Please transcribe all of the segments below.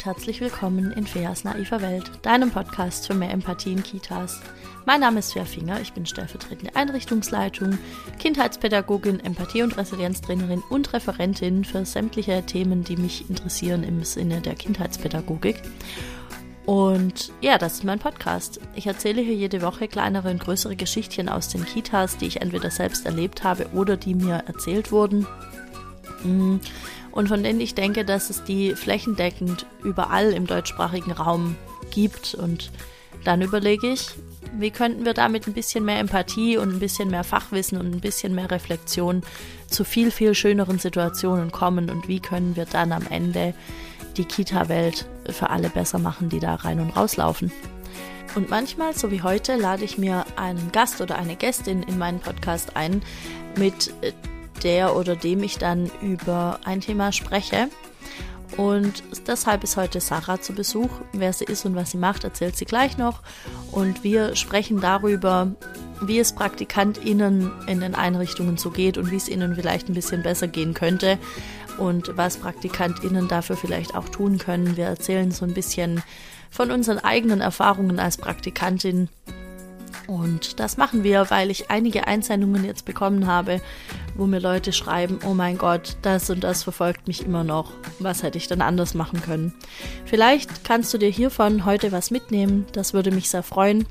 und herzlich willkommen in Feas naiver Welt, deinem Podcast für mehr Empathie in Kitas. Mein Name ist Fea Finger, ich bin stellvertretende Einrichtungsleitung, Kindheitspädagogin, Empathie- und Resilienztrainerin und Referentin für sämtliche Themen, die mich interessieren im Sinne der Kindheitspädagogik. Und ja, das ist mein Podcast. Ich erzähle hier jede Woche kleinere und größere Geschichtchen aus den Kitas, die ich entweder selbst erlebt habe oder die mir erzählt wurden. Mm und von denen ich denke, dass es die flächendeckend überall im deutschsprachigen Raum gibt. Und dann überlege ich, wie könnten wir damit ein bisschen mehr Empathie und ein bisschen mehr Fachwissen und ein bisschen mehr Reflexion zu viel, viel schöneren Situationen kommen und wie können wir dann am Ende die Kita-Welt für alle besser machen, die da rein und rauslaufen. Und manchmal, so wie heute, lade ich mir einen Gast oder eine Gästin in meinen Podcast ein, mit der oder dem ich dann über ein Thema spreche. Und deshalb ist heute Sarah zu Besuch. Wer sie ist und was sie macht, erzählt sie gleich noch. Und wir sprechen darüber, wie es PraktikantInnen in den Einrichtungen so geht und wie es ihnen vielleicht ein bisschen besser gehen könnte und was PraktikantInnen dafür vielleicht auch tun können. Wir erzählen so ein bisschen von unseren eigenen Erfahrungen als Praktikantin und das machen wir, weil ich einige Einsendungen jetzt bekommen habe, wo mir Leute schreiben, oh mein Gott, das und das verfolgt mich immer noch. Was hätte ich dann anders machen können? Vielleicht kannst du dir hiervon heute was mitnehmen, das würde mich sehr freuen.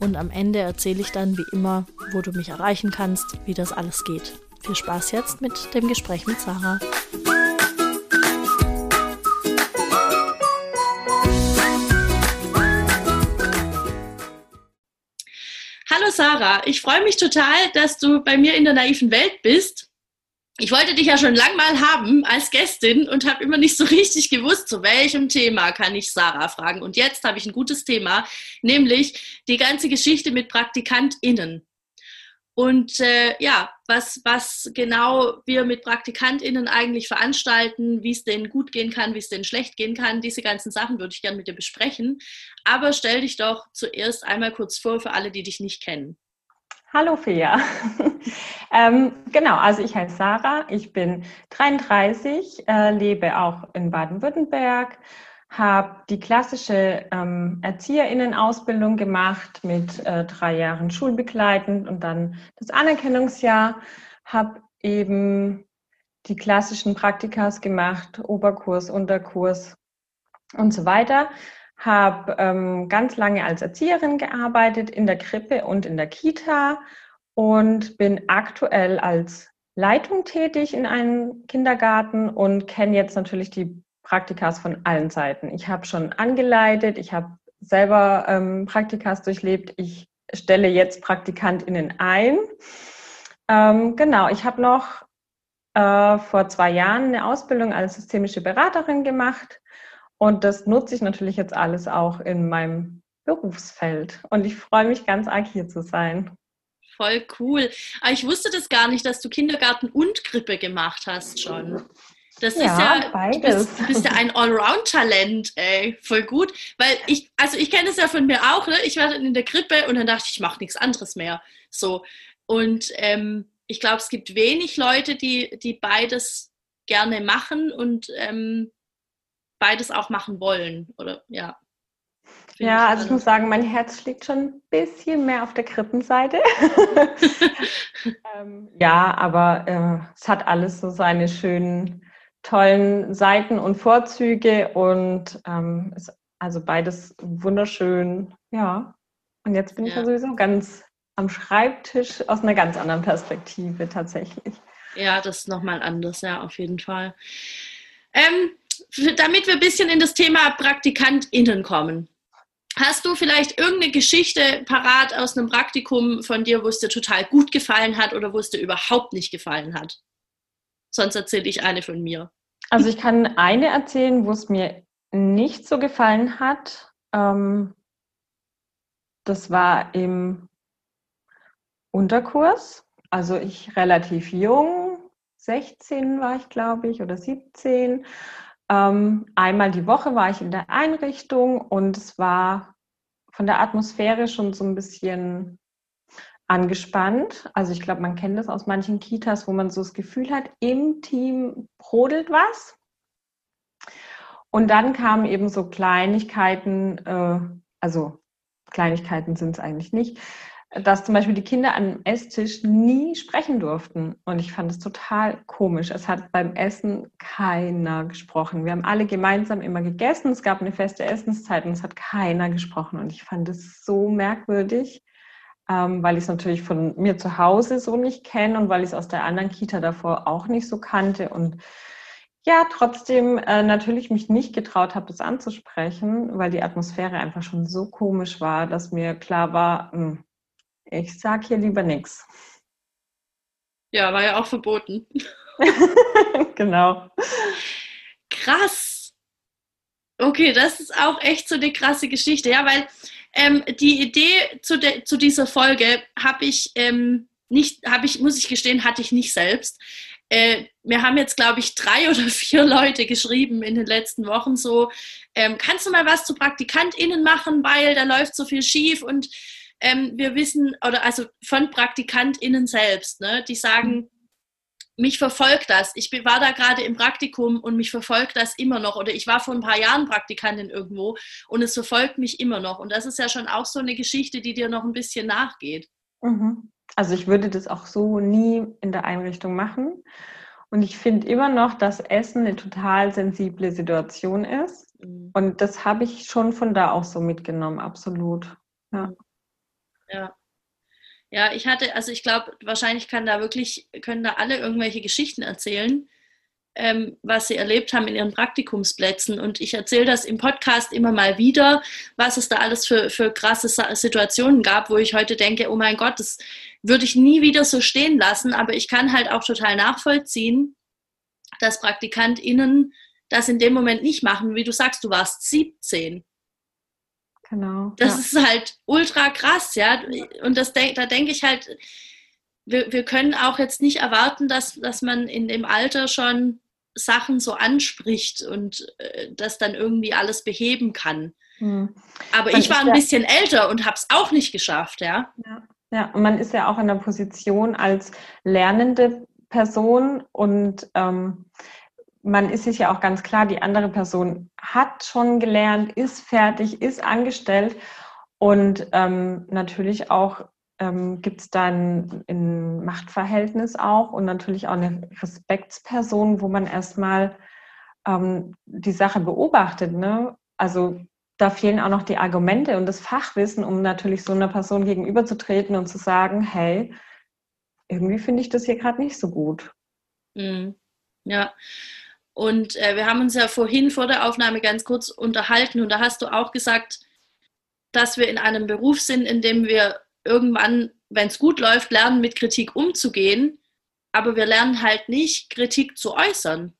Und am Ende erzähle ich dann wie immer, wo du mich erreichen kannst, wie das alles geht. Viel Spaß jetzt mit dem Gespräch mit Sarah. Sarah, ich freue mich total, dass du bei mir in der naiven Welt bist. Ich wollte dich ja schon lang mal haben als Gästin und habe immer nicht so richtig gewusst, zu welchem Thema kann ich Sarah fragen. Und jetzt habe ich ein gutes Thema, nämlich die ganze Geschichte mit PraktikantInnen. Und äh, ja, was, was genau wir mit PraktikantInnen eigentlich veranstalten, wie es denen gut gehen kann, wie es denen schlecht gehen kann, diese ganzen Sachen würde ich gerne mit dir besprechen. Aber stell dich doch zuerst einmal kurz vor für alle, die dich nicht kennen. Hallo Fea. ähm, genau, also ich heiße Sarah, ich bin 33, äh, lebe auch in Baden-Württemberg, habe die klassische ähm, Erzieherinnenausbildung gemacht mit äh, drei Jahren schulbegleitend und dann das Anerkennungsjahr, habe eben die klassischen Praktikas gemacht, Oberkurs, Unterkurs und so weiter. Habe ähm, ganz lange als Erzieherin gearbeitet in der Krippe und in der Kita und bin aktuell als Leitung tätig in einem Kindergarten und kenne jetzt natürlich die Praktikas von allen Seiten. Ich habe schon angeleitet, ich habe selber ähm, Praktikas durchlebt, ich stelle jetzt PraktikantInnen ein. Ähm, genau, ich habe noch äh, vor zwei Jahren eine Ausbildung als systemische Beraterin gemacht und das nutze ich natürlich jetzt alles auch in meinem Berufsfeld und ich freue mich ganz arg hier zu sein. Voll cool. Aber ich wusste das gar nicht, dass du Kindergarten und Krippe gemacht hast schon. Das ja, ist ja, beides. Du bist, bist ja ein Allround-Talent, ey, voll gut. Weil ich, also ich kenne es ja von mir auch, ne? Ich war dann in der Krippe und dann dachte ich, ich mache nichts anderes mehr. So. Und ähm, ich glaube, es gibt wenig Leute, die, die beides gerne machen und ähm, beides auch machen wollen. Oder ja. Ja, also ich muss sagen, mein Herz schlägt schon ein bisschen mehr auf der Krippenseite. ähm, ja, aber äh, es hat alles so seine schönen tollen Seiten und Vorzüge und ähm, ist also beides wunderschön. Ja, und jetzt bin ja. ich ja sowieso ganz am Schreibtisch aus einer ganz anderen Perspektive tatsächlich. Ja, das ist nochmal anders, ja, auf jeden Fall. Ähm, damit wir ein bisschen in das Thema PraktikantInnen kommen. Hast du vielleicht irgendeine Geschichte parat aus einem Praktikum von dir, wo es dir total gut gefallen hat oder wo es dir überhaupt nicht gefallen hat? Sonst erzähle ich eine von mir. Also ich kann eine erzählen, wo es mir nicht so gefallen hat. Ähm, das war im Unterkurs. Also ich relativ jung, 16 war ich, glaube ich, oder 17. Ähm, einmal die Woche war ich in der Einrichtung und es war von der Atmosphäre schon so ein bisschen angespannt. Also ich glaube, man kennt das aus manchen Kitas, wo man so das Gefühl hat, im Team brodelt was. Und dann kamen eben so Kleinigkeiten, äh, also Kleinigkeiten sind es eigentlich nicht, dass zum Beispiel die Kinder am Esstisch nie sprechen durften. Und ich fand es total komisch. Es hat beim Essen keiner gesprochen. Wir haben alle gemeinsam immer gegessen. Es gab eine feste Essenszeit und es hat keiner gesprochen. Und ich fand es so merkwürdig, ähm, weil ich es natürlich von mir zu Hause so nicht kenne und weil ich es aus der anderen Kita davor auch nicht so kannte. Und ja, trotzdem äh, natürlich mich nicht getraut habe, das anzusprechen, weil die Atmosphäre einfach schon so komisch war, dass mir klar war, mh, hm, ich sag hier lieber nichts. Ja, war ja auch verboten. genau. Krass. Okay, das ist auch echt so eine krasse Geschichte, ja, weil ähm, die Idee zu, de, zu dieser Folge habe ich ähm, nicht, habe ich, muss ich gestehen, hatte ich nicht selbst. Äh, wir haben jetzt, glaube ich, drei oder vier Leute geschrieben in den letzten Wochen so, ähm, kannst du mal was zu PraktikantInnen machen, weil da läuft so viel schief und ähm, wir wissen, oder also von PraktikantInnen selbst, ne, die sagen. Mich verfolgt das. Ich war da gerade im Praktikum und mich verfolgt das immer noch. Oder ich war vor ein paar Jahren Praktikantin irgendwo und es verfolgt mich immer noch. Und das ist ja schon auch so eine Geschichte, die dir noch ein bisschen nachgeht. Mhm. Also ich würde das auch so nie in der Einrichtung machen. Und ich finde immer noch, dass Essen eine total sensible Situation ist. Mhm. Und das habe ich schon von da auch so mitgenommen, absolut. Ja. Ja. Ja, ich hatte, also ich glaube, wahrscheinlich kann da wirklich, können da alle irgendwelche Geschichten erzählen, ähm, was sie erlebt haben in ihren Praktikumsplätzen. Und ich erzähle das im Podcast immer mal wieder, was es da alles für, für krasse Situationen gab, wo ich heute denke, oh mein Gott, das würde ich nie wieder so stehen lassen. Aber ich kann halt auch total nachvollziehen, dass PraktikantInnen das in dem Moment nicht machen. Wie du sagst, du warst 17. Genau. Das ja. ist halt ultra krass, ja. Und das, da denke ich halt, wir, wir können auch jetzt nicht erwarten, dass, dass man in dem Alter schon Sachen so anspricht und äh, das dann irgendwie alles beheben kann. Mhm. Aber man ich war ein ja, bisschen älter und habe es auch nicht geschafft, ja. ja. Ja, und man ist ja auch in der Position als lernende Person und ähm, man ist sich ja auch ganz klar, die andere Person hat schon gelernt, ist fertig, ist angestellt und ähm, natürlich auch ähm, gibt es dann ein Machtverhältnis auch und natürlich auch eine Respektsperson, wo man erstmal ähm, die Sache beobachtet. Ne? Also da fehlen auch noch die Argumente und das Fachwissen, um natürlich so einer Person gegenüberzutreten und zu sagen, hey, irgendwie finde ich das hier gerade nicht so gut. Mhm. Ja, und äh, wir haben uns ja vorhin vor der Aufnahme ganz kurz unterhalten und da hast du auch gesagt, dass wir in einem Beruf sind, in dem wir irgendwann, wenn es gut läuft, lernen, mit Kritik umzugehen, aber wir lernen halt nicht, Kritik zu äußern.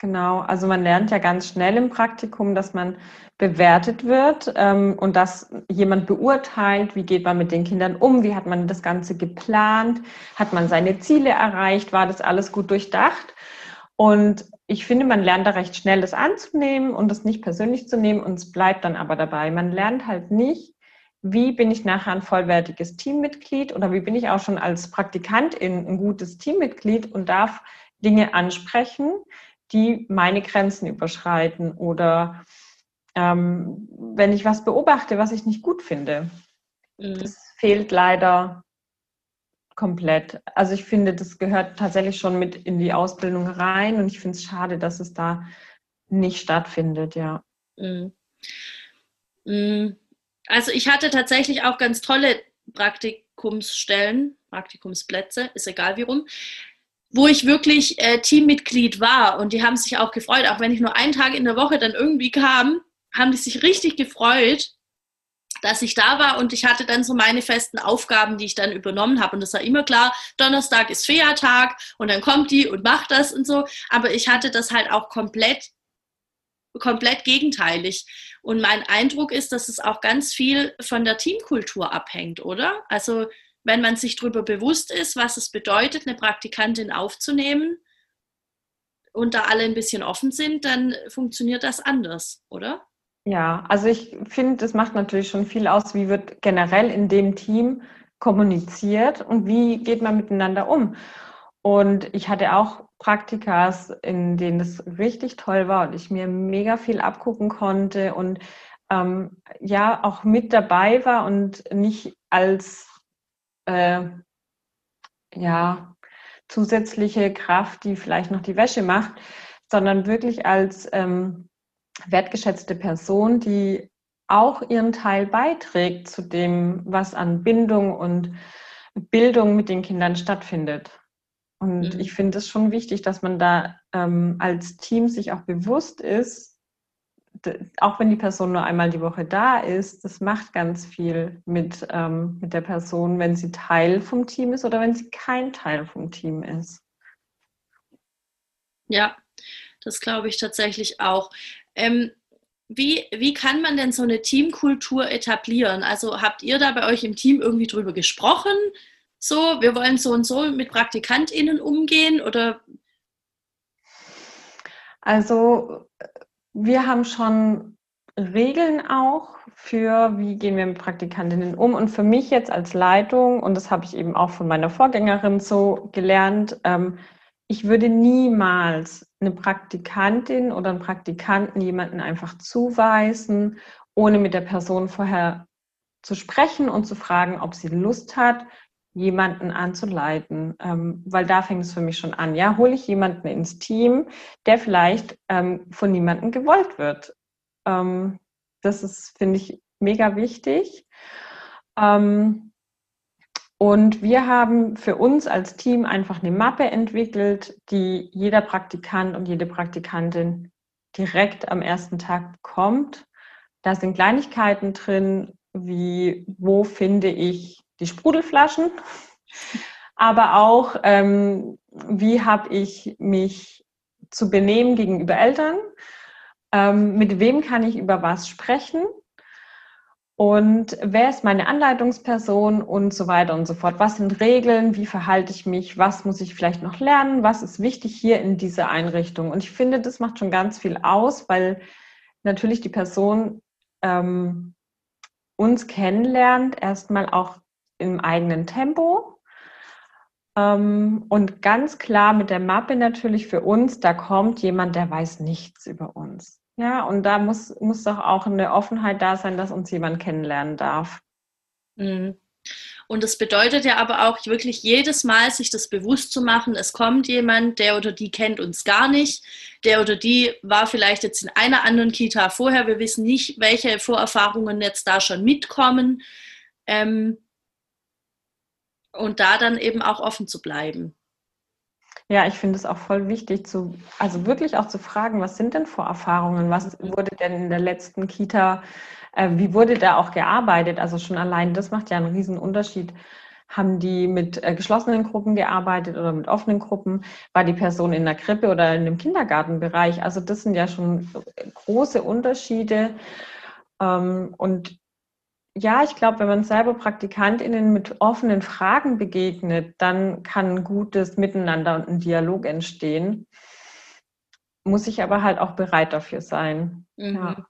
Genau, also man lernt ja ganz schnell im Praktikum, dass man bewertet wird ähm, und dass jemand beurteilt, wie geht man mit den Kindern um, wie hat man das Ganze geplant, hat man seine Ziele erreicht, war das alles gut durchdacht. Und ich finde, man lernt da recht schnell, das anzunehmen und das nicht persönlich zu nehmen und es bleibt dann aber dabei. Man lernt halt nicht, wie bin ich nachher ein vollwertiges Teammitglied oder wie bin ich auch schon als Praktikantin ein gutes Teammitglied und darf Dinge ansprechen, die meine Grenzen überschreiten oder ähm, wenn ich was beobachte, was ich nicht gut finde. Mhm. Das fehlt leider komplett. Also ich finde, das gehört tatsächlich schon mit in die Ausbildung rein und ich finde es schade, dass es da nicht stattfindet, ja. Mhm. Mhm. Also ich hatte tatsächlich auch ganz tolle Praktikumsstellen, Praktikumsplätze, ist egal wie rum, wo ich wirklich äh, Teammitglied war und die haben sich auch gefreut, auch wenn ich nur einen Tag in der Woche dann irgendwie kam, haben die sich richtig gefreut, dass ich da war und ich hatte dann so meine festen Aufgaben, die ich dann übernommen habe. Und das war immer klar, Donnerstag ist Feiertag und dann kommt die und macht das und so. Aber ich hatte das halt auch komplett, komplett gegenteilig. Und mein Eindruck ist, dass es auch ganz viel von der Teamkultur abhängt, oder? Also wenn man sich darüber bewusst ist, was es bedeutet, eine Praktikantin aufzunehmen und da alle ein bisschen offen sind, dann funktioniert das anders, oder? Ja, also ich finde, das macht natürlich schon viel aus, wie wird generell in dem Team kommuniziert und wie geht man miteinander um. Und ich hatte auch Praktikas, in denen es richtig toll war und ich mir mega viel abgucken konnte und ähm, ja auch mit dabei war und nicht als äh, ja zusätzliche Kraft, die vielleicht noch die Wäsche macht, sondern wirklich als ähm, wertgeschätzte Person, die auch ihren Teil beiträgt zu dem, was an Bindung und Bildung mit den Kindern stattfindet. Und mhm. ich finde es schon wichtig, dass man da ähm, als Team sich auch bewusst ist, auch wenn die Person nur einmal die Woche da ist, das macht ganz viel mit, ähm, mit der Person, wenn sie Teil vom Team ist oder wenn sie kein Teil vom Team ist. Ja, das glaube ich tatsächlich auch. Ähm, wie, wie kann man denn so eine Teamkultur etablieren? Also habt ihr da bei euch im Team irgendwie drüber gesprochen? So, wir wollen so und so mit PraktikantInnen umgehen oder? Also wir haben schon Regeln auch für, wie gehen wir mit Praktikantinnen um. Und für mich jetzt als Leitung, und das habe ich eben auch von meiner Vorgängerin so gelernt, ähm, ich würde niemals eine Praktikantin oder einen Praktikanten jemanden einfach zuweisen, ohne mit der Person vorher zu sprechen und zu fragen, ob sie Lust hat, jemanden anzuleiten, ähm, weil da fängt es für mich schon an. Ja, hole ich jemanden ins Team, der vielleicht ähm, von niemandem gewollt wird. Ähm, das ist, finde ich, mega wichtig. Ähm, und wir haben für uns als Team einfach eine Mappe entwickelt, die jeder Praktikant und jede Praktikantin direkt am ersten Tag bekommt. Da sind Kleinigkeiten drin, wie wo finde ich die Sprudelflaschen, aber auch, ähm, wie habe ich mich zu benehmen gegenüber Eltern, ähm, mit wem kann ich über was sprechen und wer ist meine Anleitungsperson und so weiter und so fort. Was sind Regeln, wie verhalte ich mich, was muss ich vielleicht noch lernen, was ist wichtig hier in dieser Einrichtung. Und ich finde, das macht schon ganz viel aus, weil natürlich die Person ähm, uns kennenlernt, erstmal auch im eigenen Tempo. Ähm, und ganz klar mit der Mappe natürlich für uns, da kommt jemand, der weiß nichts über uns. Ja, und da muss, muss doch auch eine Offenheit da sein, dass uns jemand kennenlernen darf. Mhm. Und das bedeutet ja aber auch wirklich jedes Mal sich das bewusst zu machen, es kommt jemand, der oder die kennt uns gar nicht, der oder die war vielleicht jetzt in einer anderen Kita vorher, wir wissen nicht, welche Vorerfahrungen jetzt da schon mitkommen. Ähm, und da dann eben auch offen zu bleiben. Ja, ich finde es auch voll wichtig, zu, also wirklich auch zu fragen, was sind denn Vorerfahrungen? Was mhm. wurde denn in der letzten Kita, äh, wie wurde da auch gearbeitet? Also schon allein das macht ja einen riesen Unterschied. Haben die mit äh, geschlossenen Gruppen gearbeitet oder mit offenen Gruppen? War die Person in der Krippe oder in dem Kindergartenbereich? Also das sind ja schon große Unterschiede. Ähm, und ja, ich glaube, wenn man selber PraktikantInnen mit offenen Fragen begegnet, dann kann ein gutes Miteinander und ein Dialog entstehen. Muss ich aber halt auch bereit dafür sein. Mhm. Ja.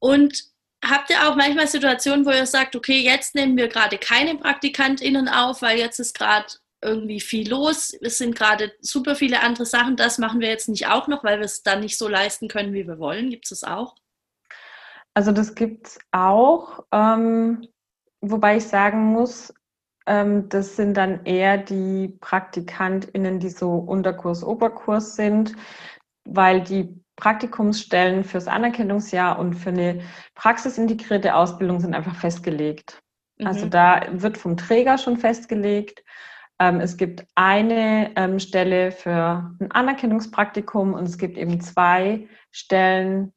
Und habt ihr auch manchmal Situationen, wo ihr sagt, okay, jetzt nehmen wir gerade keine PraktikantInnen auf, weil jetzt ist gerade irgendwie viel los. Es sind gerade super viele andere Sachen. Das machen wir jetzt nicht auch noch, weil wir es dann nicht so leisten können, wie wir wollen. Gibt es das auch? Also das gibt es auch, ähm, wobei ich sagen muss, ähm, das sind dann eher die PraktikantInnen, die so Unterkurs, Oberkurs sind, weil die Praktikumsstellen fürs Anerkennungsjahr und für eine praxisintegrierte Ausbildung sind einfach festgelegt. Also mhm. Also da wird vom Träger schon festgelegt. Ähm, es gibt eine ähm, Stelle für ein Anerkennungspraktikum und es gibt eben zwei Stellen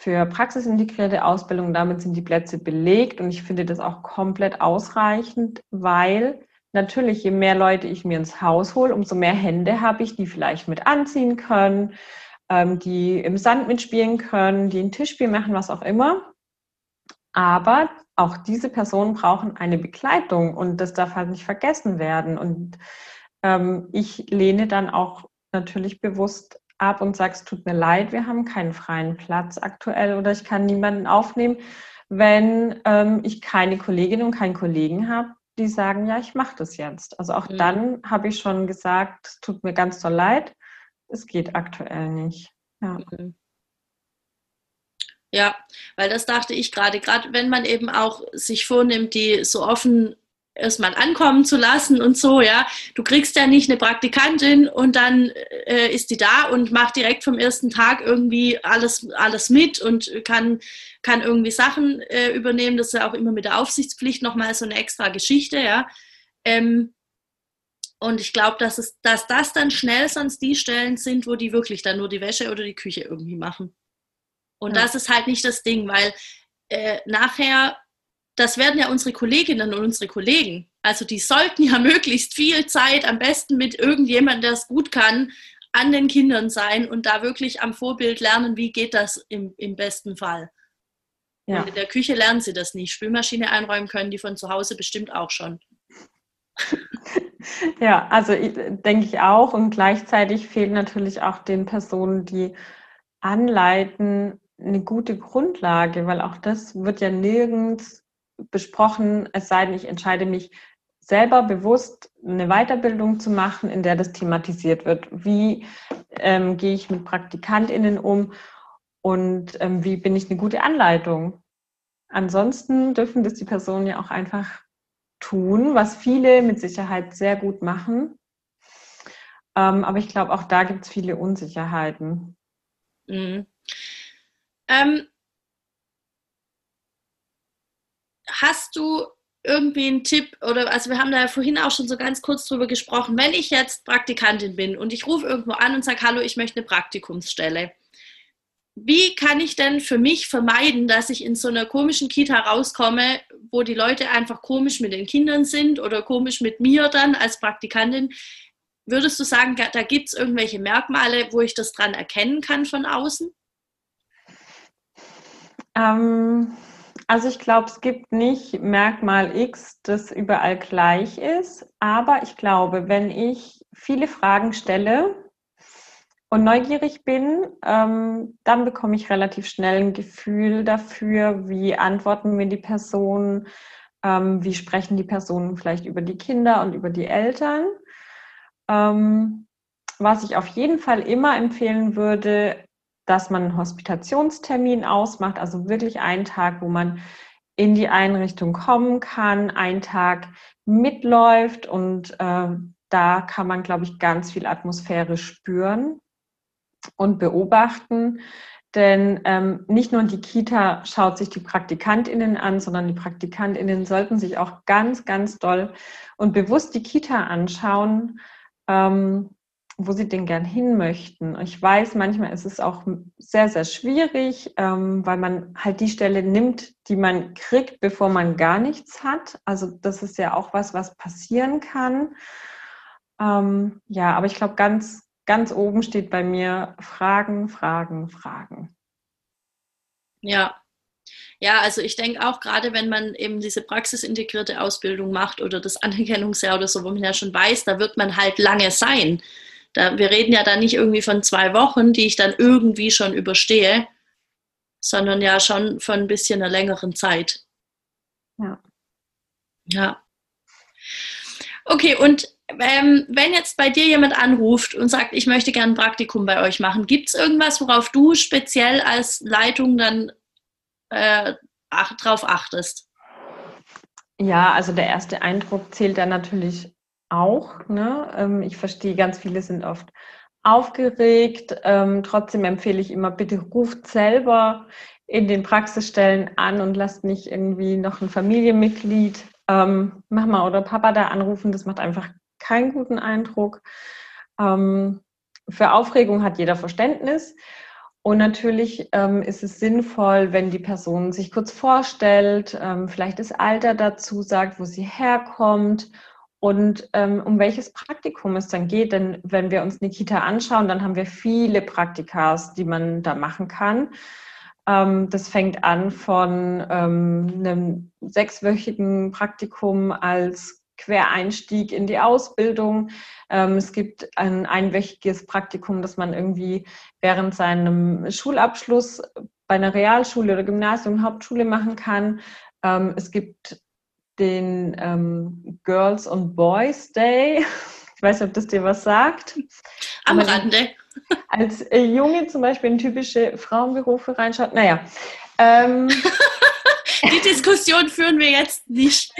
für praxisintegrierte Ausbildung. Damit sind die Plätze belegt und ich finde das auch komplett ausreichend, weil natürlich, je mehr Leute ich mir ins Haus hole, umso mehr Hände habe ich, die vielleicht mit anziehen können, ähm, die im Sand mitspielen können, die ein Tischspiel machen, was auch immer. Aber auch diese Personen brauchen eine Begleitung und das darf halt nicht vergessen werden. Und ähm, ich lehne dann auch natürlich bewusst ab und sagst, tut mir leid, wir haben keinen freien Platz aktuell oder ich kann niemanden aufnehmen, wenn ähm, ich keine Kolleginnen und keinen Kollegen habe, die sagen, ja, ich mache das jetzt. Also auch mhm. dann habe ich schon gesagt, es tut mir ganz doll leid, es geht aktuell nicht. Ja. Mhm. Ja, weil das dachte ich gerade, gerade wenn man eben auch sich vornimmt, die so offen erstmal ankommen zu lassen und so, ja. Du kriegst ja nicht eine Praktikantin und dann äh, ist die da und macht direkt vom ersten Tag irgendwie alles, alles mit und kann, kann irgendwie Sachen äh, übernehmen. Das ist ja auch immer mit der Aufsichtspflicht nochmal so eine extra Geschichte, ja. Ähm, und ich glaube, dass, dass das dann schnell sonst die Stellen sind, wo die wirklich dann nur die Wäsche oder die Küche irgendwie machen. Und ja. das ist halt nicht das Ding, weil äh, nachher das werden ja unsere Kolleginnen und unsere Kollegen. Also die sollten ja möglichst viel Zeit, am besten mit irgendjemandem, der es gut kann, an den Kindern sein und da wirklich am Vorbild lernen, wie geht das im, im besten Fall. Ja. In der Küche lernen sie das nicht. Spülmaschine einräumen können die von zu Hause bestimmt auch schon. Ja, also denke ich auch. Und gleichzeitig fehlt natürlich auch den Personen, die anleiten, eine gute Grundlage, weil auch das wird ja nirgends besprochen, es sei denn, ich entscheide mich selber bewusst eine Weiterbildung zu machen, in der das thematisiert wird. Wie ähm, gehe ich mit PraktikantInnen um und ähm, wie bin ich eine gute Anleitung? Ansonsten dürfen das die Personen ja auch einfach tun, was viele mit Sicherheit sehr gut machen. Ähm, aber ich glaube, auch da gibt es viele Unsicherheiten. Mhm. Ähm, hast du irgendwie einen Tipp oder also wir haben da ja vorhin auch schon so ganz kurz drüber gesprochen, wenn ich jetzt Praktikantin bin und ich rufe irgendwo an und sage, hallo, ich möchte eine Praktikumsstelle. Wie kann ich denn für mich vermeiden, dass ich in so einer komischen Kita rauskomme, wo die Leute einfach komisch mit den Kindern sind oder komisch mit mir dann als Praktikantin? Würdest du sagen, da gibt es irgendwelche Merkmale, wo ich das dran erkennen kann von außen? Ähm, also ich glaube, es gibt nicht Merkmal X, das überall gleich ist. Aber ich glaube, wenn ich viele Fragen stelle und neugierig bin, ähm, dann bekomme ich relativ schnell ein Gefühl dafür, wie antworten mir die Personen, ähm, wie sprechen die Personen vielleicht über die Kinder und über die Eltern. Ähm, was ich auf jeden Fall immer empfehlen würde, dass man einen Hospitationstermin ausmacht, also wirklich einen Tag, wo man in die Einrichtung kommen kann, einen Tag mitläuft und äh, da kann man, glaube ich, ganz viel Atmosphäre spüren und beobachten. Denn ähm, nicht nur die Kita schaut sich die Praktikantinnen an, sondern die Praktikantinnen sollten sich auch ganz, ganz doll und bewusst die Kita anschauen, ähm, wo sie denn gern hin möchten. Ich weiß, manchmal ist es auch sehr, sehr schwierig, ähm, weil man halt die Stelle nimmt, die man kriegt, bevor man gar nichts hat. Also das ist ja auch was, was passieren kann. Ähm, ja, aber ich glaube, ganz, ganz oben steht bei mir Fragen, Fragen, Fragen. Ja, ja, also ich denke auch gerade, wenn man eben diese praxisintegrierte Ausbildung macht oder das Anerkennungsjahr oder so, wo man ja schon weiß, da wird man halt lange sein. Da, wir reden ja da nicht irgendwie von zwei Wochen, die ich dann irgendwie schon überstehe, sondern ja schon von ein bisschen einer längeren Zeit. Ja. Ja. Okay, und ähm, wenn jetzt bei dir jemand anruft und sagt, ich möchte gerne ein Praktikum bei euch machen, gibt es irgendwas, worauf du speziell als Leitung dann äh, ach, drauf achtest? Ja, also der erste Eindruck zählt dann natürlich auch. Ne? Ähm, ich verstehe, ganz viele sind oft aufgeregt. Ähm, trotzdem empfehle ich immer, bitte ruft selber in den Praxisstellen an und lasst nicht irgendwie noch ein Familienmitglied, ähm, Mama oder Papa da anrufen. Das macht einfach keinen guten Eindruck. Ähm, für Aufregung hat jeder Verständnis. Und natürlich ähm, ist es sinnvoll, wenn die Person sich kurz vorstellt, ähm, vielleicht das Alter dazu sagt, wo sie herkommt und ähm, um welches Praktikum es dann geht. Denn wenn wir uns Nikita anschauen, dann haben wir viele Praktikas, die man da machen kann. Ähm, das fängt an von ähm, einem sechswöchigen Praktikum als Quereinstieg in die Ausbildung. Ähm, es gibt ein einwöchiges Praktikum, das man irgendwie während seinem Schulabschluss bei einer Realschule oder Gymnasium, Hauptschule machen kann. Ähm, es gibt den ähm, Girls und Boys Day. Ich weiß nicht, ob das dir was sagt. Am Rande. Als äh, Junge zum Beispiel in typische Frauenberufe reinschaut. Naja. Ähm, Die Diskussion führen wir jetzt nicht.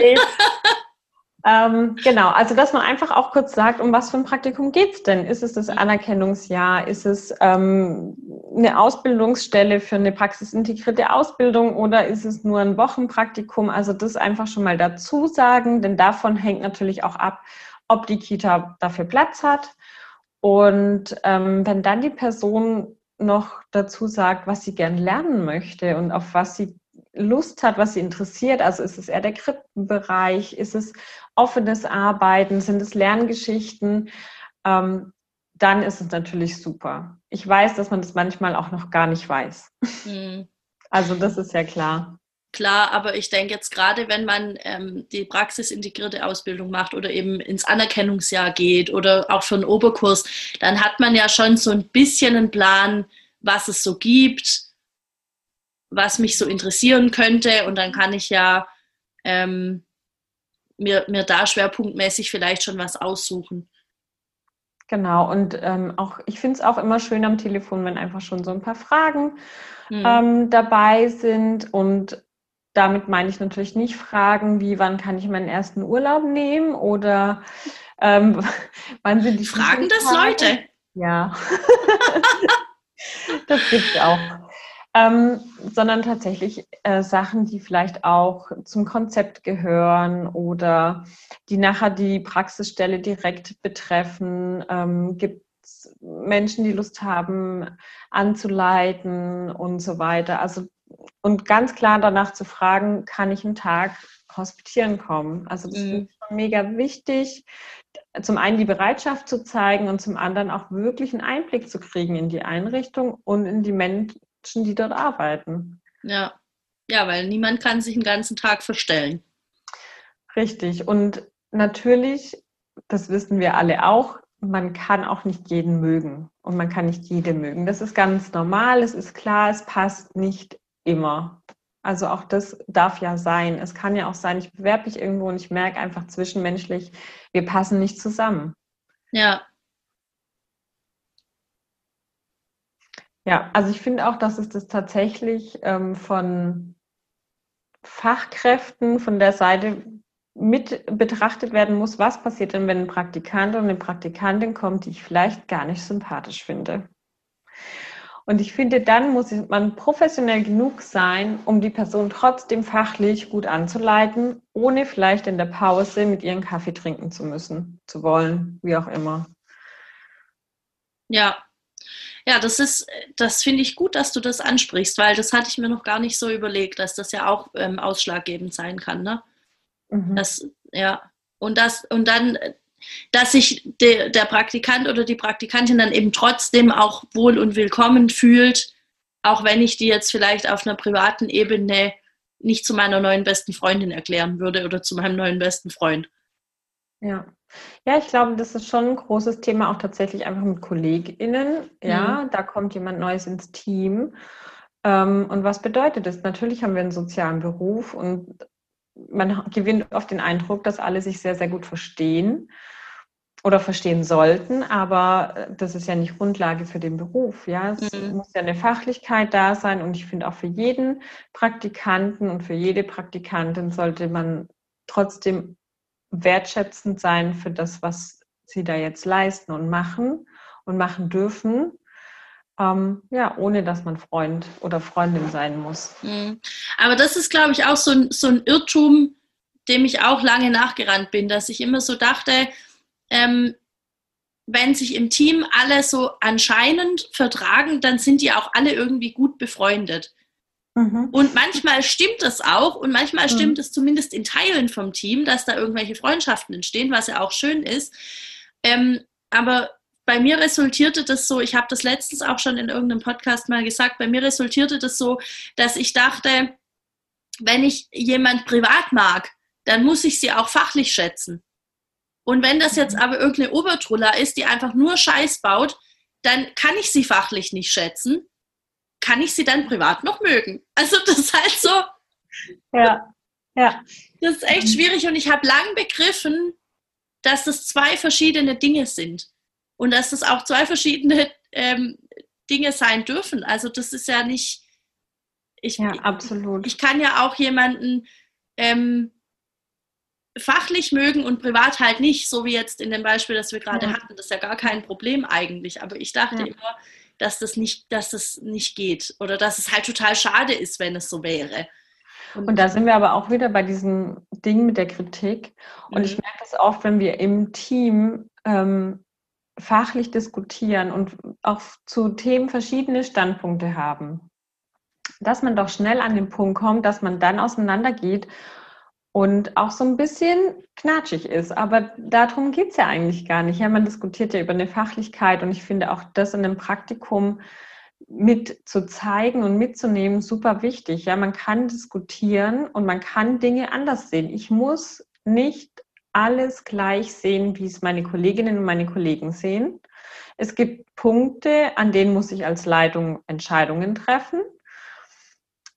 Ähm, genau, also dass man einfach auch kurz sagt, um was für ein Praktikum geht es denn? Ist es das Anerkennungsjahr? Ist es ähm, eine Ausbildungsstelle für eine praxisintegrierte Ausbildung oder ist es nur ein Wochenpraktikum? Also das einfach schon mal dazu sagen, denn davon hängt natürlich auch ab, ob die Kita dafür Platz hat. Und ähm, wenn dann die Person noch dazu sagt, was sie gern lernen möchte und auf was sie Lust hat, was sie interessiert. Also ist es eher der Krippenbereich, ist es offenes Arbeiten, sind es Lerngeschichten, ähm, dann ist es natürlich super. Ich weiß, dass man das manchmal auch noch gar nicht weiß. Mhm. Also das ist ja klar. Klar, aber ich denke jetzt gerade, wenn man ähm, die praxisintegrierte Ausbildung macht oder eben ins Anerkennungsjahr geht oder auch für einen Oberkurs, dann hat man ja schon so ein bisschen einen Plan, was es so gibt, was mich so interessieren könnte und dann kann ich ja ähm, mir, mir da schwerpunktmäßig vielleicht schon was aussuchen. Genau, und ähm, auch ich finde es auch immer schön am Telefon, wenn einfach schon so ein paar Fragen mhm. ähm, dabei sind. Und damit meine ich natürlich nicht Fragen wie, wann kann ich meinen ersten Urlaub nehmen oder ähm, wann sind die Fragen das Leute? Ja. das gibt es auch ähm, sondern tatsächlich äh, Sachen, die vielleicht auch zum Konzept gehören oder die nachher die Praxisstelle direkt betreffen. Ähm, Gibt es Menschen, die Lust haben, anzuleiten und so weiter. Also und ganz klar danach zu fragen, kann ich einen Tag hospitieren kommen? Also das mhm. ist mega wichtig, zum einen die Bereitschaft zu zeigen und zum anderen auch wirklich einen Einblick zu kriegen in die Einrichtung und in die Men Menschen, die dort arbeiten. Ja. Ja, weil niemand kann sich den ganzen Tag verstellen. Richtig. Und natürlich, das wissen wir alle auch, man kann auch nicht jeden mögen und man kann nicht jede mögen. Das ist ganz normal, es ist klar, es passt nicht immer. Also auch das darf ja sein. Es kann ja auch sein, ich bewerbe mich irgendwo und ich merke einfach zwischenmenschlich, wir passen nicht zusammen. Ja. Ja, also ich finde auch, dass es das tatsächlich ähm, von Fachkräften von der Seite mit betrachtet werden muss, was passiert denn, wenn ein Praktikant und eine Praktikantin kommt, die ich vielleicht gar nicht sympathisch finde. Und ich finde, dann muss man professionell genug sein, um die Person trotzdem fachlich gut anzuleiten, ohne vielleicht in der Pause mit ihren Kaffee trinken zu müssen, zu wollen, wie auch immer. Ja, ja, das ist, das finde ich gut, dass du das ansprichst, weil das hatte ich mir noch gar nicht so überlegt, dass das ja auch ähm, ausschlaggebend sein kann, ne? Mhm. Das, ja. Und das, und dann, dass sich de, der Praktikant oder die Praktikantin dann eben trotzdem auch wohl und willkommen fühlt, auch wenn ich die jetzt vielleicht auf einer privaten Ebene nicht zu meiner neuen besten Freundin erklären würde oder zu meinem neuen besten Freund. Ja. Ja, ich glaube, das ist schon ein großes Thema, auch tatsächlich einfach mit KollegInnen. Ja, mhm. da kommt jemand Neues ins Team. Ähm, und was bedeutet das? Natürlich haben wir einen sozialen Beruf und man gewinnt oft den Eindruck, dass alle sich sehr, sehr gut verstehen oder verstehen sollten, aber äh, das ist ja nicht Grundlage für den Beruf. Ja, es mhm. muss ja eine Fachlichkeit da sein und ich finde auch für jeden Praktikanten und für jede Praktikantin sollte man trotzdem wertschätzend sein für das, was sie da jetzt leisten und machen und machen dürfen. Ähm, ja, ohne dass man Freund oder Freundin sein muss. Mhm. Aber das ist, glaube ich, auch so ein, so ein Irrtum, dem ich auch lange nachgerannt bin, dass ich immer so dachte, ähm, wenn sich im Team alle so anscheinend vertragen, dann sind die auch alle irgendwie gut befreundet. Mhm. Und manchmal stimmt es auch und manchmal mhm. stimmt es zumindest in Teilen vom Team, dass da irgendwelche Freundschaften entstehen, was ja auch schön ist. Ähm, aber bei mir resultierte das so, ich habe das letztens auch schon in irgendeinem Podcast mal gesagt, bei mir resultierte das so, dass ich dachte, wenn ich jemand privat mag, dann muss ich sie auch fachlich schätzen. Und wenn das jetzt mhm. aber irgendeine Obertruller ist, die einfach nur Scheiß baut, dann kann ich sie fachlich nicht schätzen kann ich sie dann privat noch mögen? Also das ist halt so. Ja. Ja. Das ist echt schwierig und ich habe lang begriffen, dass das zwei verschiedene Dinge sind und dass das auch zwei verschiedene ähm, Dinge sein dürfen. Also das ist ja nicht. Ich, ja, absolut. Ich, ich kann ja auch jemanden ähm, fachlich mögen und privat halt nicht, so wie jetzt in dem Beispiel, das wir gerade ja. hatten. Das ist ja gar kein Problem eigentlich. Aber ich dachte ja. immer, dass das nicht, dass das nicht geht oder dass es halt total schade ist, wenn es so wäre. Und, und da sind wir aber auch wieder bei diesem Ding mit der Kritik. Und mhm. ich merke das oft, wenn wir im Team ähm, fachlich diskutieren und auch zu Themen verschiedene Standpunkte haben, dass man doch schnell an den Punkt kommt, dass man dann auseinandergeht und auch so ein bisschen knatschig ist. Aber darum geht es ja eigentlich gar nicht. Ja, man diskutiert ja über eine Fachlichkeit und ich finde auch das in einem Praktikum mit zu zeigen und mitzunehmen super wichtig. Ja, man kann diskutieren und man kann Dinge anders sehen. Ich muss nicht alles gleich sehen, wie es meine Kolleginnen und meine Kollegen sehen. Es gibt Punkte, an denen muss ich als Leitung Entscheidungen treffen.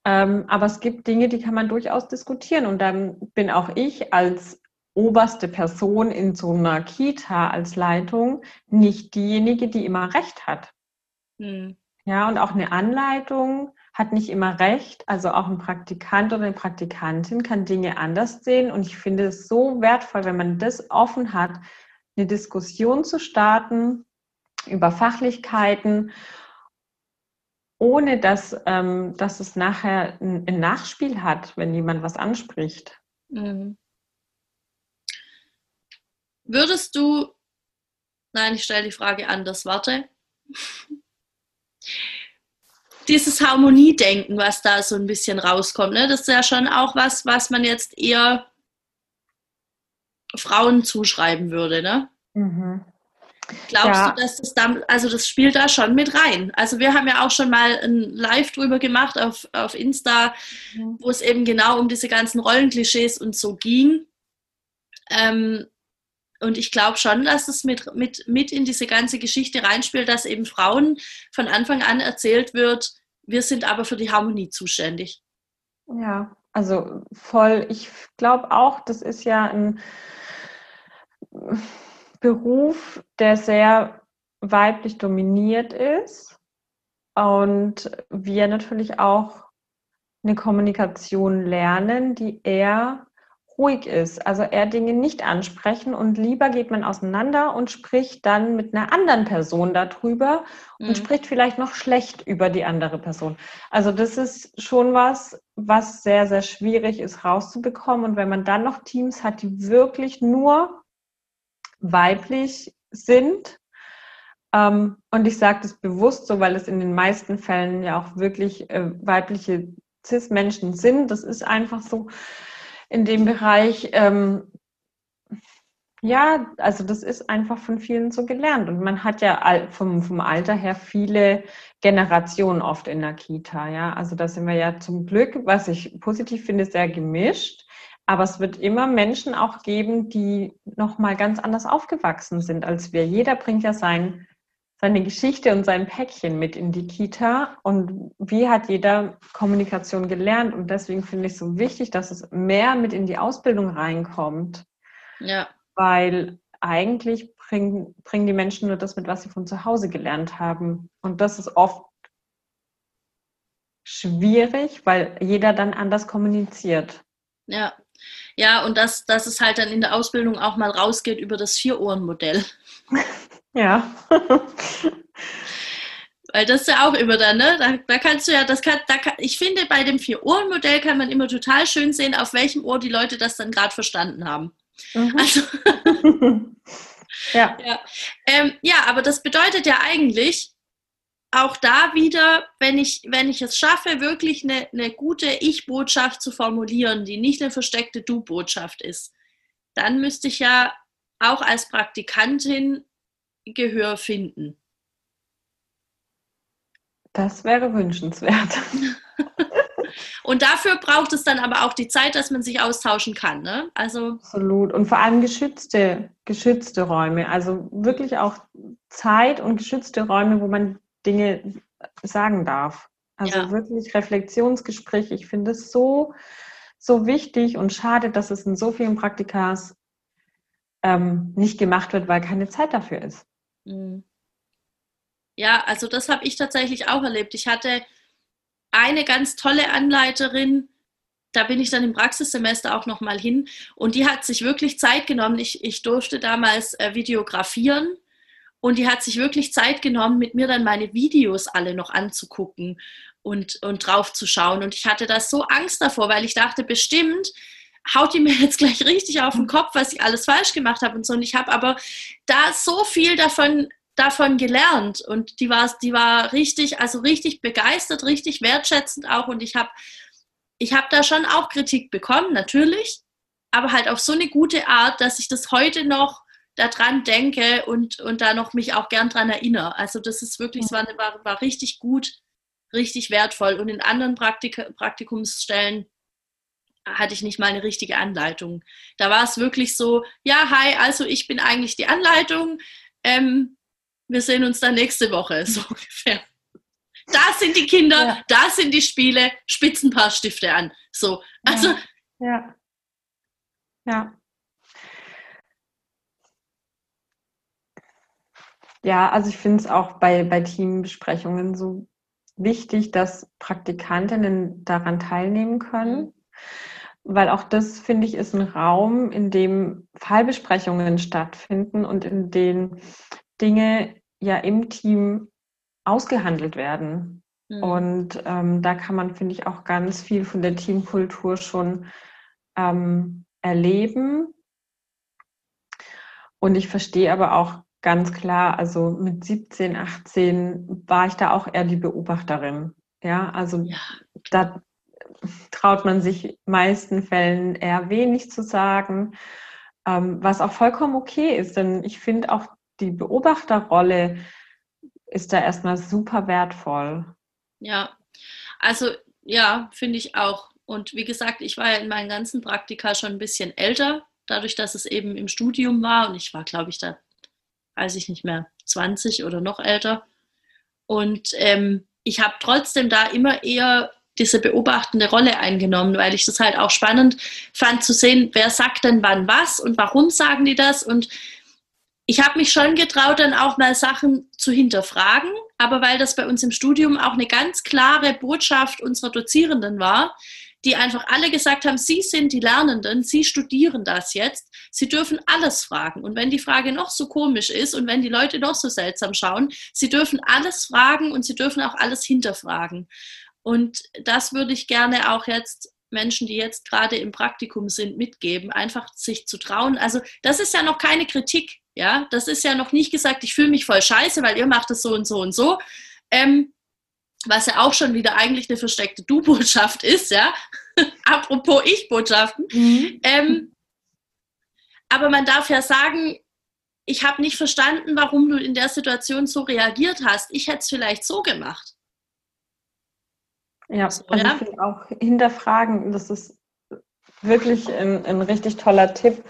Ähm, aber es gibt Dinge, die kann man durchaus diskutieren. Und dann bin auch ich als oberste Person in so einer Kita als Leitung nicht diejenige, die immer recht hat. Hm. Ja, und auch eine Anleitung hat nicht immer recht. Also auch ein Praktikant oder eine Praktikantin kann Dinge anders sehen. Und ich finde es so wertvoll, wenn man das offen hat, eine Diskussion zu starten über Fachlichkeiten ohne dass, ähm, dass es nachher ein, ein, Nachspiel hat, wenn jemand was anspricht. Mhm. Würdest du, nein, ich stelle die Frage anders, warte. Dieses Harmoniedenken, was da so ein bisschen rauskommt, ne, das ist ja schon auch was, was man jetzt eher Frauen zuschreiben würde, ne? Mhm. Glaubst ja. du, dass das dann, also das spielt da schon mit rein? Also wir haben ja auch schon mal ein Live drüber gemacht auf, auf Insta, mhm. wo es eben genau um diese ganzen Rollenklischees und so ging. Ähm, und ich glaube schon, dass es mit, mit, mit in diese ganze Geschichte reinspielt, dass eben Frauen von Anfang an erzählt wird, wir sind aber für die Harmonie zuständig. Ja, also voll. Ich glaube auch, das ist ja ein Beruf, der sehr weiblich dominiert ist und wir natürlich auch eine Kommunikation lernen, die eher ruhig ist, also eher Dinge nicht ansprechen und lieber geht man auseinander und spricht dann mit einer anderen Person darüber und mhm. spricht vielleicht noch schlecht über die andere Person. Also das ist schon was, was sehr, sehr schwierig ist rauszubekommen und wenn man dann noch Teams hat, die wirklich nur weiblich sind. Ähm, und ich sage das bewusst so, weil es in den meisten Fällen ja auch wirklich äh, weibliche CIS-Menschen sind. Das ist einfach so in dem Bereich. Ähm, ja, also das ist einfach von vielen so gelernt. Und man hat ja vom, vom Alter her viele Generationen oft in der Kita. Ja, also da sind wir ja zum Glück, was ich positiv finde, sehr gemischt. Aber es wird immer Menschen auch geben, die nochmal ganz anders aufgewachsen sind als wir. Jeder bringt ja sein, seine Geschichte und sein Päckchen mit in die Kita. Und wie hat jeder Kommunikation gelernt? Und deswegen finde ich es so wichtig, dass es mehr mit in die Ausbildung reinkommt. Ja. Weil eigentlich bringen, bringen die Menschen nur das mit, was sie von zu Hause gelernt haben. Und das ist oft schwierig, weil jeder dann anders kommuniziert. Ja, ja, und dass, dass es halt dann in der Ausbildung auch mal rausgeht über das Vier-Ohren-Modell. Ja. Weil das ist ja auch immer dann, ne? Da, da kannst du ja, das kann, da kann, ich finde, bei dem Vier-Ohren-Modell kann man immer total schön sehen, auf welchem Ohr die Leute das dann gerade verstanden haben. Mhm. Also, ja. Ja. Ähm, ja, aber das bedeutet ja eigentlich, auch da wieder, wenn ich, wenn ich es schaffe, wirklich eine, eine gute Ich-Botschaft zu formulieren, die nicht eine versteckte Du-Botschaft ist, dann müsste ich ja auch als Praktikantin Gehör finden. Das wäre wünschenswert. Und dafür braucht es dann aber auch die Zeit, dass man sich austauschen kann. Ne? Also Absolut. Und vor allem geschützte, geschützte Räume. Also wirklich auch Zeit und geschützte Räume, wo man Dinge sagen darf. Also ja. wirklich Reflexionsgespräch. Ich finde es so, so wichtig und schade, dass es in so vielen Praktikas ähm, nicht gemacht wird, weil keine Zeit dafür ist. Mhm. Ja, also das habe ich tatsächlich auch erlebt. Ich hatte eine ganz tolle Anleiterin, da bin ich dann im Praxissemester auch nochmal hin und die hat sich wirklich Zeit genommen. Ich, ich durfte damals äh, videografieren und die hat sich wirklich Zeit genommen, mit mir dann meine Videos alle noch anzugucken und, und drauf zu schauen. Und ich hatte da so Angst davor, weil ich dachte, bestimmt haut die mir jetzt gleich richtig auf den Kopf, was ich alles falsch gemacht habe und so. Und ich habe aber da so viel davon davon gelernt und die war die war richtig also richtig begeistert richtig wertschätzend auch und ich habe ich habe da schon auch Kritik bekommen natürlich aber halt auf so eine gute Art dass ich das heute noch daran denke und und da noch mich auch gern dran erinnere also das ist wirklich ja. war, war, war richtig gut richtig wertvoll und in anderen Praktik Praktikumsstellen hatte ich nicht mal eine richtige Anleitung. Da war es wirklich so, ja, hi, also ich bin eigentlich die Anleitung. Ähm, wir sehen uns dann nächste Woche, so ungefähr. Da sind die Kinder, ja. da sind die Spiele, spitzen ein paar Stifte an. So, also. Ja. Ja. Ja, also ich finde es auch bei, bei Teambesprechungen so wichtig, dass Praktikantinnen daran teilnehmen können. Mhm weil auch das, finde ich, ist ein Raum, in dem Fallbesprechungen stattfinden und in dem Dinge ja im Team ausgehandelt werden. Mhm. Und ähm, da kann man, finde ich, auch ganz viel von der Teamkultur schon ähm, erleben. Und ich verstehe aber auch ganz klar, also mit 17, 18 war ich da auch eher die Beobachterin. Ja, also ja. da traut man sich in meisten Fällen eher wenig zu sagen, ähm, was auch vollkommen okay ist, denn ich finde auch die Beobachterrolle ist da erstmal super wertvoll. Ja, also ja, finde ich auch. Und wie gesagt, ich war ja in meinen ganzen Praktika schon ein bisschen älter, dadurch, dass es eben im Studium war. Und ich war, glaube ich, da, weiß ich nicht mehr, 20 oder noch älter. Und ähm, ich habe trotzdem da immer eher diese beobachtende Rolle eingenommen, weil ich das halt auch spannend fand zu sehen, wer sagt denn wann was und warum sagen die das und ich habe mich schon getraut, dann auch mal Sachen zu hinterfragen, aber weil das bei uns im Studium auch eine ganz klare Botschaft unserer Dozierenden war, die einfach alle gesagt haben, Sie sind die Lernenden, Sie studieren das jetzt, Sie dürfen alles fragen. Und wenn die Frage noch so komisch ist und wenn die Leute noch so seltsam schauen, Sie dürfen alles fragen und Sie dürfen auch alles hinterfragen. Und das würde ich gerne auch jetzt Menschen, die jetzt gerade im Praktikum sind, mitgeben, einfach sich zu trauen. Also das ist ja noch keine Kritik, ja, das ist ja noch nicht gesagt, ich fühle mich voll scheiße, weil ihr macht es so und so und so. Ähm, was ja auch schon wieder eigentlich eine versteckte Du-Botschaft ist, ja. Apropos Ich-Botschaften. Mhm. Ähm, aber man darf ja sagen, ich habe nicht verstanden, warum du in der Situation so reagiert hast. Ich hätte es vielleicht so gemacht. Ja, so, also ja? auch hinterfragen, das ist wirklich ein, ein richtig toller Tipp,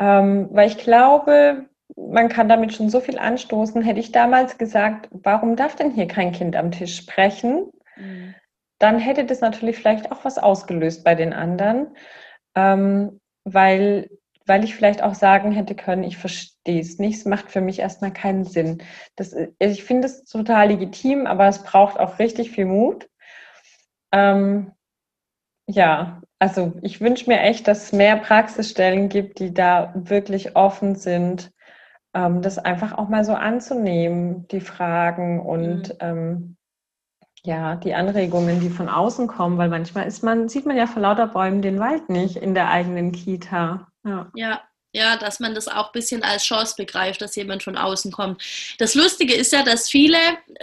ähm, weil ich glaube, man kann damit schon so viel anstoßen. Hätte ich damals gesagt, warum darf denn hier kein Kind am Tisch sprechen? Mhm. Dann hätte das natürlich vielleicht auch was ausgelöst bei den anderen, ähm, weil, weil ich vielleicht auch sagen hätte können, ich verstehe es nicht, es macht für mich erstmal keinen Sinn. Das, ich finde es total legitim, aber es braucht auch richtig viel Mut. Ähm, ja, also ich wünsche mir echt, dass es mehr Praxisstellen gibt, die da wirklich offen sind, ähm, das einfach auch mal so anzunehmen, die Fragen und mhm. ähm, ja, die Anregungen, die von außen kommen, weil manchmal ist man, sieht man ja vor lauter Bäumen den Wald nicht in der eigenen Kita. Ja. ja. Ja, dass man das auch ein bisschen als Chance begreift, dass jemand von außen kommt. Das Lustige ist ja, dass viele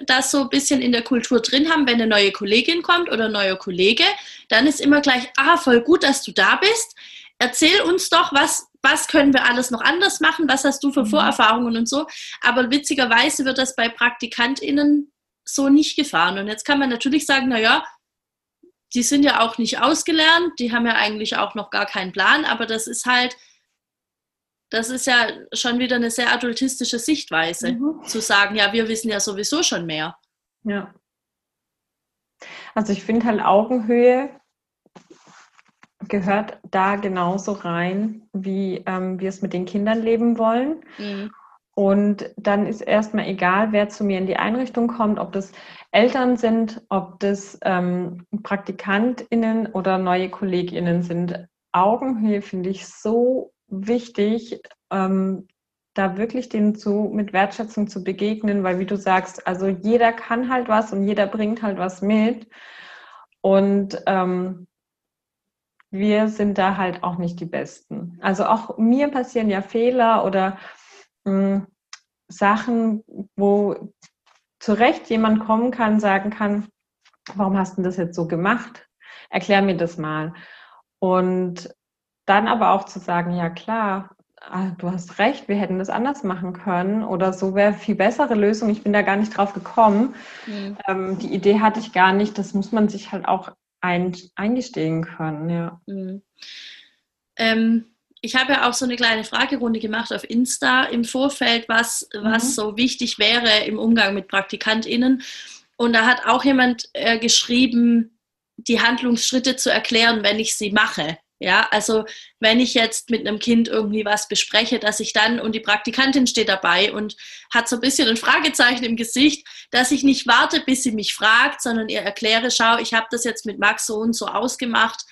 das so ein bisschen in der Kultur drin haben, wenn eine neue Kollegin kommt oder ein neuer Kollege, dann ist immer gleich, ah, voll gut, dass du da bist. Erzähl uns doch, was, was können wir alles noch anders machen, was hast du für mhm. Vorerfahrungen und so. Aber witzigerweise wird das bei PraktikantInnen so nicht gefahren. Und jetzt kann man natürlich sagen, naja, die sind ja auch nicht ausgelernt, die haben ja eigentlich auch noch gar keinen Plan, aber das ist halt, das ist ja schon wieder eine sehr adultistische Sichtweise, mhm. zu sagen, ja, wir wissen ja sowieso schon mehr. Ja. Also ich finde halt Augenhöhe gehört da genauso rein, wie ähm, wir es mit den Kindern leben wollen. Mhm. Und dann ist erstmal egal, wer zu mir in die Einrichtung kommt, ob das Eltern sind, ob das ähm, PraktikantInnen oder neue KollegInnen sind. Augenhöhe finde ich so wichtig, ähm, da wirklich denen zu, mit Wertschätzung zu begegnen, weil wie du sagst, also jeder kann halt was und jeder bringt halt was mit. Und ähm, wir sind da halt auch nicht die Besten. Also auch mir passieren ja Fehler oder mh, hm, Sachen, wo zu Recht jemand kommen kann, sagen kann, warum hast du das jetzt so gemacht? Erklär mir das mal. Und dann aber auch zu sagen, ja klar, ah, du hast recht, wir hätten das anders machen können oder so wäre viel bessere Lösung. Ich bin da gar nicht drauf gekommen. Mhm. Ähm, die Idee hatte ich gar nicht. Das muss man sich halt auch ein, eingestehen können, ja. Mhm. Ähm, ich habe ja auch so eine kleine Fragerunde gemacht auf Insta im Vorfeld, was, mhm. was so wichtig wäre im Umgang mit PraktikantInnen. Und da hat auch jemand äh, geschrieben, die Handlungsschritte zu erklären, wenn ich sie mache. Ja, also wenn ich jetzt mit einem Kind irgendwie was bespreche, dass ich dann, und die Praktikantin steht dabei und hat so ein bisschen ein Fragezeichen im Gesicht, dass ich nicht warte, bis sie mich fragt, sondern ihr erkläre, schau, ich habe das jetzt mit Max so und so ausgemacht,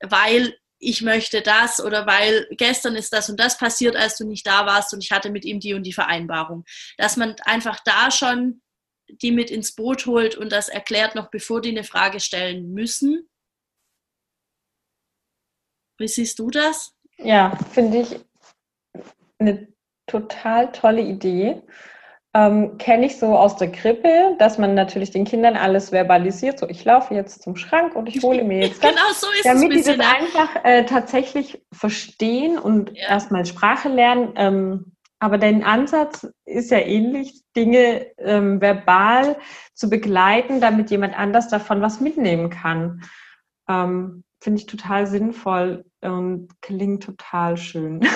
weil ich möchte das oder weil gestern ist das und das passiert, als du nicht da warst und ich hatte mit ihm die und die Vereinbarung. Dass man einfach da schon die mit ins Boot holt und das erklärt noch, bevor die eine Frage stellen müssen wie siehst du das? Ja, finde ich eine total tolle Idee. Ähm, Kenne ich so aus der Krippe, dass man natürlich den Kindern alles verbalisiert. So, ich laufe jetzt zum Schrank und ich hole mir jetzt das. genau so ist damit es. Damit die das einfach äh, tatsächlich verstehen und ja. erstmal Sprache lernen. Ähm, aber dein Ansatz ist ja ähnlich, Dinge ähm, verbal zu begleiten, damit jemand anders davon was mitnehmen kann. Ähm, finde ich total sinnvoll und klingt total schön.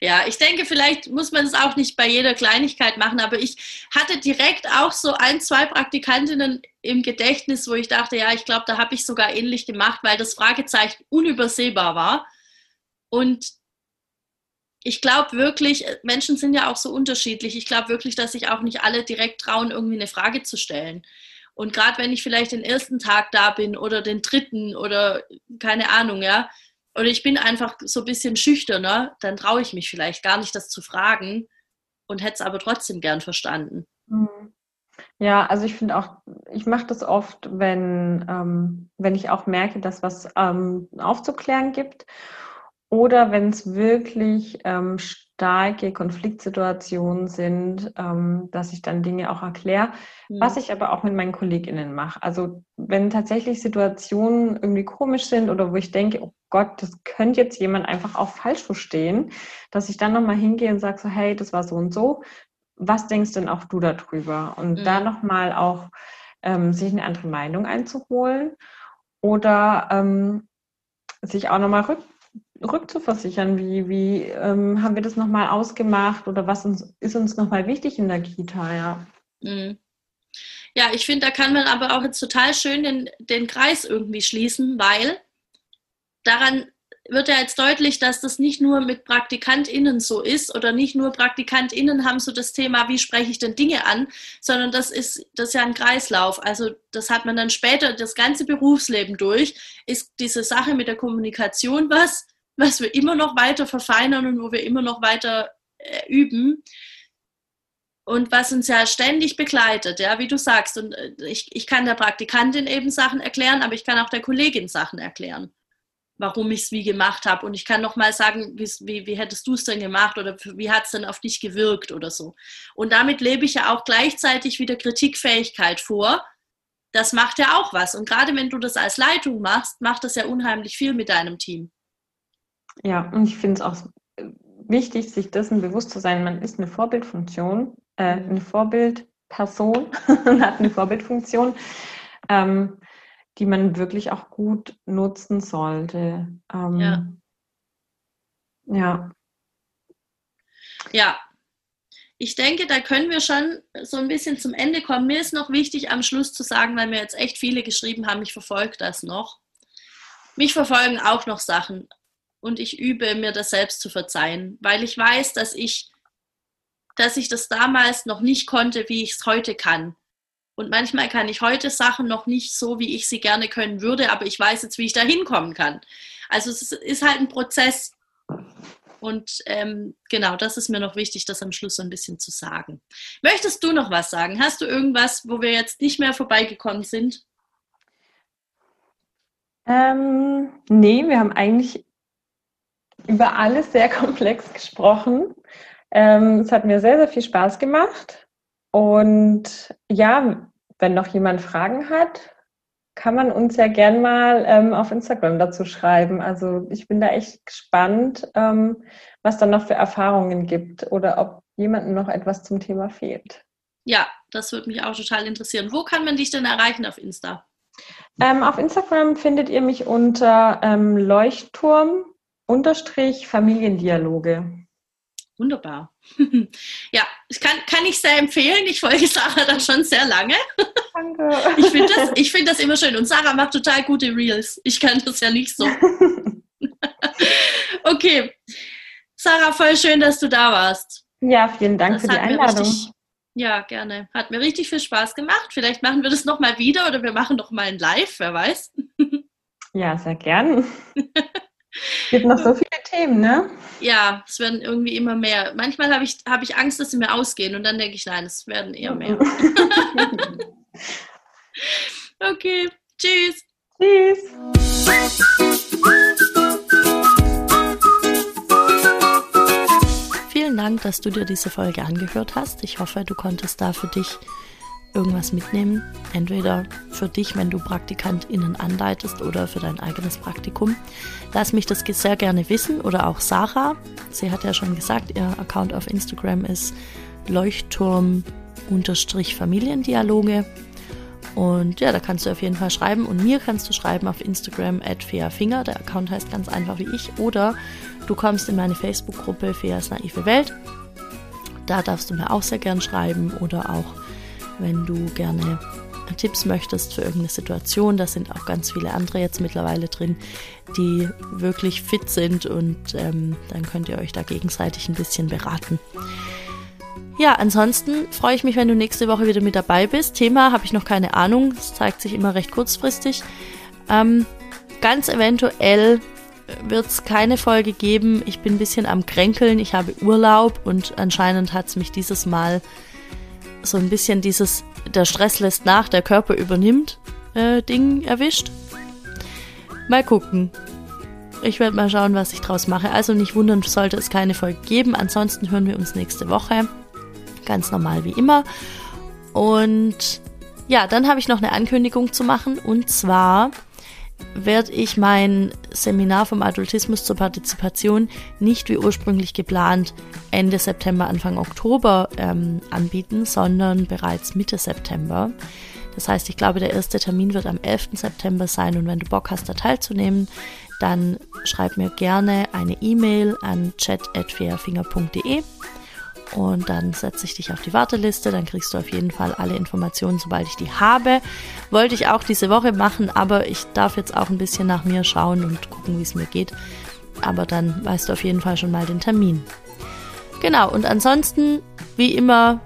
Ja, ich denke, vielleicht muss man es auch nicht bei jeder Kleinigkeit machen, aber ich hatte direkt auch so ein, zwei Praktikantinnen im Gedächtnis, wo ich dachte, ja, ich glaube, da habe ich sogar ähnlich gemacht, weil das Fragezeichen unübersehbar war. Und ich glaube wirklich, Menschen sind ja auch so unterschiedlich. Ich glaube wirklich, dass sich auch nicht alle direkt trauen, irgendwie eine Frage zu stellen. Und gerade wenn ich vielleicht den ersten Tag da bin oder den dritten oder keine Ahnung, ja, oder ich bin einfach so ein bisschen schüchterner, dann traue ich mich vielleicht gar nicht, das zu fragen und hätte es aber trotzdem gern verstanden. Mhm. Ja, also ich finde auch, ich mache das oft, wenn, ähm, wenn ich auch merke, dass was ähm, aufzuklären gibt oder wenn es wirklich ähm, starke Konfliktsituationen sind, ähm, dass ich dann Dinge auch erkläre, mhm. was ich aber auch mit meinen KollegInnen mache. Also wenn tatsächlich Situationen irgendwie komisch sind oder wo ich denke, oh Gott, das könnte jetzt jemand einfach auch falsch verstehen, dass ich dann nochmal hingehe und sage so, hey, das war so und so. Was denkst denn auch du darüber? Und mhm. da nochmal auch ähm, sich eine andere Meinung einzuholen oder ähm, sich auch nochmal rück rückzuversichern? Wie, wie ähm, haben wir das nochmal ausgemacht oder was uns, ist uns nochmal wichtig in der Kita? Ja, mhm. ja ich finde, da kann man aber auch jetzt total schön den, den Kreis irgendwie schließen, weil daran wird ja jetzt deutlich, dass das nicht nur mit PraktikantInnen so ist oder nicht nur PraktikantInnen haben so das Thema, wie spreche ich denn Dinge an, sondern das ist, das ist ja ein Kreislauf. Also das hat man dann später das ganze Berufsleben durch, ist diese Sache mit der Kommunikation was, was wir immer noch weiter verfeinern und wo wir immer noch weiter äh, üben und was uns ja ständig begleitet, ja, wie du sagst. Und äh, ich, ich kann der Praktikantin eben Sachen erklären, aber ich kann auch der Kollegin Sachen erklären, warum ich es wie gemacht habe. Und ich kann nochmal sagen, wie, wie hättest du es denn gemacht oder wie hat es denn auf dich gewirkt oder so. Und damit lebe ich ja auch gleichzeitig wieder Kritikfähigkeit vor. Das macht ja auch was. Und gerade wenn du das als Leitung machst, macht das ja unheimlich viel mit deinem Team. Ja, und ich finde es auch wichtig, sich dessen bewusst zu sein, man ist eine Vorbildfunktion, äh, mhm. eine Vorbildperson und hat eine Vorbildfunktion, ähm, die man wirklich auch gut nutzen sollte. Ähm, ja. Ja. Ja. Ich denke, da können wir schon so ein bisschen zum Ende kommen. Mir ist noch wichtig, am Schluss zu sagen, weil mir jetzt echt viele geschrieben haben, ich verfolge das noch. mich verfolgen auch noch Sachen und ich übe mir das selbst zu verzeihen, weil ich weiß, dass ich, dass ich das damals noch nicht konnte, wie ich es heute kann. Und manchmal kann ich heute Sachen noch nicht so, wie ich sie gerne können würde, aber ich weiß jetzt, wie ich da hinkommen kann. Also es ist halt ein Prozess. Und ähm, genau, das ist mir noch wichtig, das am Schluss so ein bisschen zu sagen. Möchtest du noch was sagen? Hast du irgendwas, wo wir jetzt nicht mehr vorbeigekommen sind? Ähm, nee, wir haben eigentlich über alles sehr komplex gesprochen. Ähm, es hat mir sehr, sehr viel Spaß gemacht. Und ja, wenn noch jemand Fragen hat, kann man uns ja gern mal ähm, auf Instagram dazu schreiben. Also ich bin da echt gespannt, ähm, was da noch für Erfahrungen gibt oder ob jemandem noch etwas zum Thema fehlt. Ja, das würde mich auch total interessieren. Wo kann man dich denn erreichen auf Insta? Ähm, auf Instagram findet ihr mich unter ähm, Leuchtturm Familiendialoge. Wunderbar. ja, ich kann, kann ich sehr empfehlen. Ich folge Sarah da schon sehr lange. Danke. Ich finde das, find das immer schön. Und Sarah macht total gute Reels. Ich kann das ja nicht so. okay. Sarah, voll schön, dass du da warst. Ja, vielen Dank das für die Einladung. Richtig, ja, gerne. Hat mir richtig viel Spaß gemacht. Vielleicht machen wir das nochmal wieder oder wir machen noch mal ein Live, wer weiß. ja, sehr gern. Es gibt noch so viele Themen, ne? Ja, es werden irgendwie immer mehr. Manchmal habe ich, hab ich Angst, dass sie mir ausgehen und dann denke ich, nein, es werden eher mehr. okay, tschüss. Tschüss. Vielen Dank, dass du dir diese Folge angehört hast. Ich hoffe, du konntest da für dich irgendwas mitnehmen. Entweder für dich, wenn du PraktikantInnen anleitest oder für dein eigenes Praktikum. Lass mich das sehr gerne wissen oder auch Sarah. Sie hat ja schon gesagt, ihr Account auf Instagram ist Leuchtturm-Familiendialoge. Und ja, da kannst du auf jeden Fall schreiben. Und mir kannst du schreiben auf Instagram at Finger. Der Account heißt ganz einfach wie ich. Oder du kommst in meine Facebook-Gruppe Feas naive Welt. Da darfst du mir auch sehr gern schreiben oder auch wenn du gerne Tipps möchtest für irgendeine Situation. Da sind auch ganz viele andere jetzt mittlerweile drin, die wirklich fit sind und ähm, dann könnt ihr euch da gegenseitig ein bisschen beraten. Ja, ansonsten freue ich mich, wenn du nächste Woche wieder mit dabei bist. Thema habe ich noch keine Ahnung. Es zeigt sich immer recht kurzfristig. Ähm, ganz eventuell wird es keine Folge geben. Ich bin ein bisschen am Kränkeln. Ich habe Urlaub und anscheinend hat es mich dieses Mal so ein bisschen dieses, der Stress lässt nach, der Körper übernimmt, äh, Ding erwischt. Mal gucken. Ich werde mal schauen, was ich draus mache. Also nicht wundern, sollte es keine Folge geben. Ansonsten hören wir uns nächste Woche. Ganz normal wie immer. Und ja, dann habe ich noch eine Ankündigung zu machen. Und zwar werde ich mein Seminar vom Adultismus zur Partizipation nicht wie ursprünglich geplant Ende September, Anfang Oktober ähm, anbieten, sondern bereits Mitte September. Das heißt, ich glaube, der erste Termin wird am 11. September sein und wenn du Bock hast, da teilzunehmen, dann schreib mir gerne eine E-Mail an chat.fairfinger.de und dann setze ich dich auf die Warteliste, dann kriegst du auf jeden Fall alle Informationen, sobald ich die habe. Wollte ich auch diese Woche machen, aber ich darf jetzt auch ein bisschen nach mir schauen und gucken, wie es mir geht. Aber dann weißt du auf jeden Fall schon mal den Termin. Genau, und ansonsten, wie immer,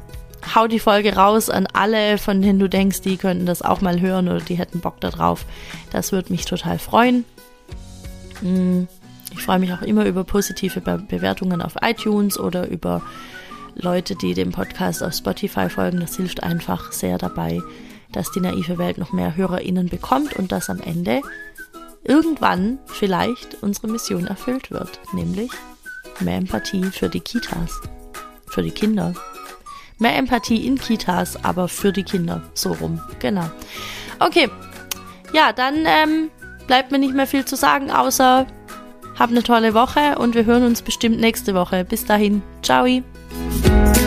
hau die Folge raus an alle, von denen du denkst, die könnten das auch mal hören oder die hätten Bock darauf. Das würde mich total freuen. Hm, ich freue mich auch immer über positive Bewertungen auf iTunes oder über Leute, die dem Podcast auf Spotify folgen. Das hilft einfach sehr dabei, dass die naive Welt noch mehr HörerInnen bekommt und dass am Ende irgendwann vielleicht unsere Mission erfüllt wird, nämlich mehr Empathie für die Kitas, für die Kinder. Mehr Empathie in Kitas, aber für die Kinder, so rum, genau. Okay, ja, dann ähm, bleibt mir nicht mehr viel zu sagen, außer hab eine tolle Woche und wir hören uns bestimmt nächste Woche. Bis dahin, ciao. Thank you.